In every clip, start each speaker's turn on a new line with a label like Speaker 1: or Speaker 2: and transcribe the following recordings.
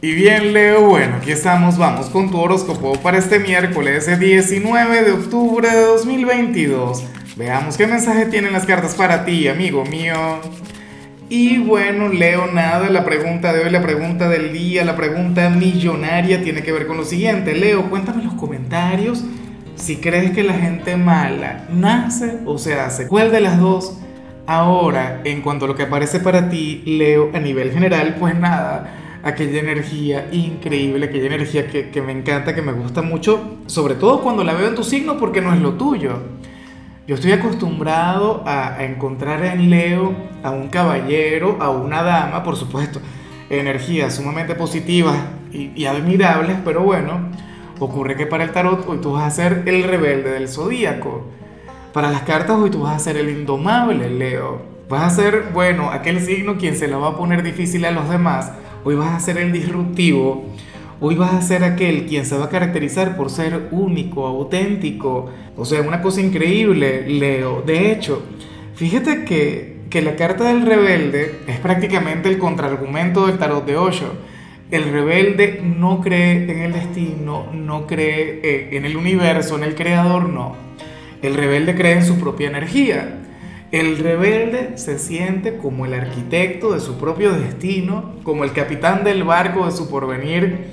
Speaker 1: Y bien, Leo, bueno, aquí estamos, vamos con tu horóscopo para este miércoles 19 de octubre de 2022. Veamos qué mensaje tienen las cartas para ti, amigo mío. Y bueno, Leo, nada, la pregunta de hoy, la pregunta del día, la pregunta millonaria tiene que ver con lo siguiente. Leo, cuéntame en los comentarios si crees que la gente mala nace o se hace. ¿Cuál de las dos? Ahora, en cuanto a lo que aparece para ti, Leo, a nivel general, pues nada aquella energía increíble, aquella energía que, me encanta, que me gusta mucho, sobre todo cuando la veo en tu signo porque no es lo tuyo. Yo estoy acostumbrado a, a encontrar en Leo a un caballero, a una dama, por supuesto, energías sumamente positivas y, y admirables, pero bueno, ocurre que para el tarot hoy tú vas a ser el rebelde del zodíaco. Para las cartas hoy tú vas a ser el indomable, Leo. Vas a ser, bueno, aquel signo quien se la va a poner difícil a los demás hoy vas a ser el disruptivo, hoy vas a ser aquel quien se va a caracterizar por ser único, auténtico, o sea, una cosa increíble, Leo. De hecho, fíjate que, que la carta del rebelde es prácticamente el contraargumento del tarot de Osho. El rebelde no cree en el destino, no cree eh, en el universo, en el creador, no. El rebelde cree en su propia energía. El rebelde se siente como el arquitecto de su propio destino, como el capitán del barco de su porvenir.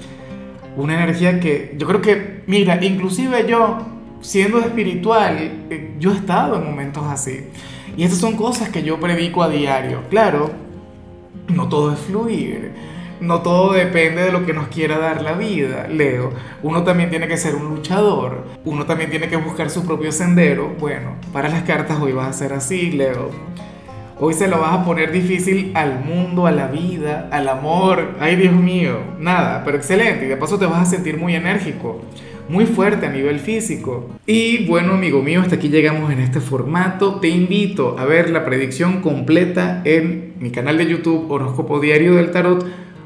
Speaker 1: Una energía que yo creo que, mira, inclusive yo, siendo espiritual, eh, yo he estado en momentos así. Y estas son cosas que yo predico a diario. Claro, no todo es fluir no todo depende de lo que nos quiera dar la vida, Leo. Uno también tiene que ser un luchador, uno también tiene que buscar su propio sendero. Bueno, para las cartas hoy vas a ser así, Leo. Hoy se lo vas a poner difícil al mundo, a la vida, al amor. Ay, Dios mío, nada, pero excelente. Y de paso te vas a sentir muy enérgico, muy fuerte a nivel físico. Y bueno, amigo mío, hasta aquí llegamos en este formato. Te invito a ver la predicción completa en mi canal de YouTube Horóscopo Diario del Tarot